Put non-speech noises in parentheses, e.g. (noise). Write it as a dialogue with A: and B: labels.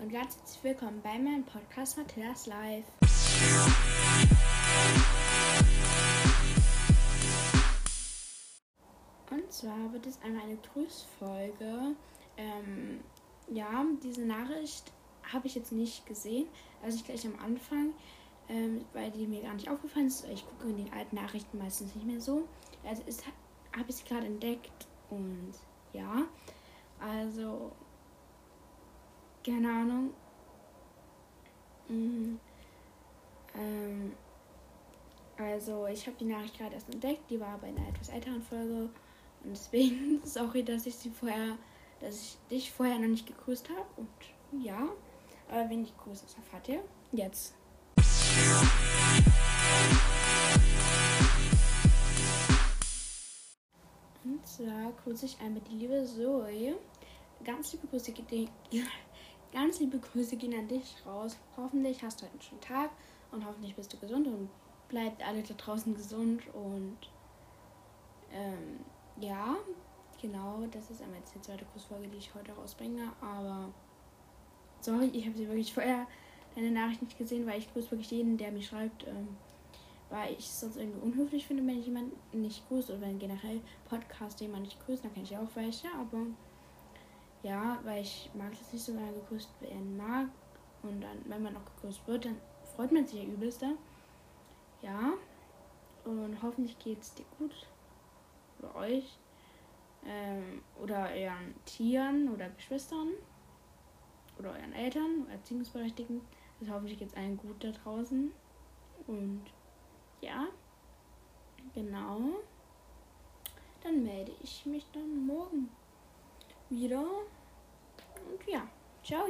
A: und ganz herzlich willkommen bei meinem Podcast Matthias Live. Und zwar wird es einmal eine Grüßfolge. Ähm, ja, diese Nachricht habe ich jetzt nicht gesehen, also ich gleich am Anfang, ähm, weil die mir gar nicht aufgefallen ist. Ich gucke in den alten Nachrichten meistens nicht mehr so. Also habe ich sie gerade entdeckt und ja, also keine Ahnung. Mhm. Ähm, also ich habe die Nachricht gerade erst entdeckt, die war bei einer etwas älteren Folge und deswegen (laughs) sorry, dass ich sie vorher, dass ich dich vorher noch nicht gegrüßt habe und ja, aber wenn ich grüße, das erfahrt ihr jetzt. Und zwar grüße ich einmal die liebe Zoe. Ganz liebe Grüße, (laughs) Ganz liebe Grüße gehen an dich raus. Hoffentlich hast du einen schönen Tag und hoffentlich bist du gesund und bleibt alle da draußen gesund und ähm, ja, genau, das ist einmal jetzt die zweite Kursfolge, die ich heute rausbringe, aber sorry, ich habe sie wirklich vorher deine Nachricht nicht gesehen, weil ich grüße wirklich jeden, der mich schreibt, ähm, weil ich es sonst irgendwie unhöflich finde, wenn ich jemanden nicht grüße oder wenn generell Podcast jemand nicht grüßt, dann kenne ich auch welche, aber ja, weil ich mag es nicht so, wenn man gegrüßt werden mag. Und dann, wenn man auch gegrüßt wird, dann freut man sich ja übelster. Ja. Und hoffentlich geht es dir gut. Oder euch. Ähm, oder euren Tieren oder Geschwistern. Oder euren Eltern, Erziehungsberechtigten. Also hoffentlich geht es allen gut da draußen. Und ja. Genau. Dann melde ich mich dann morgen wieder. Und ja, ciao.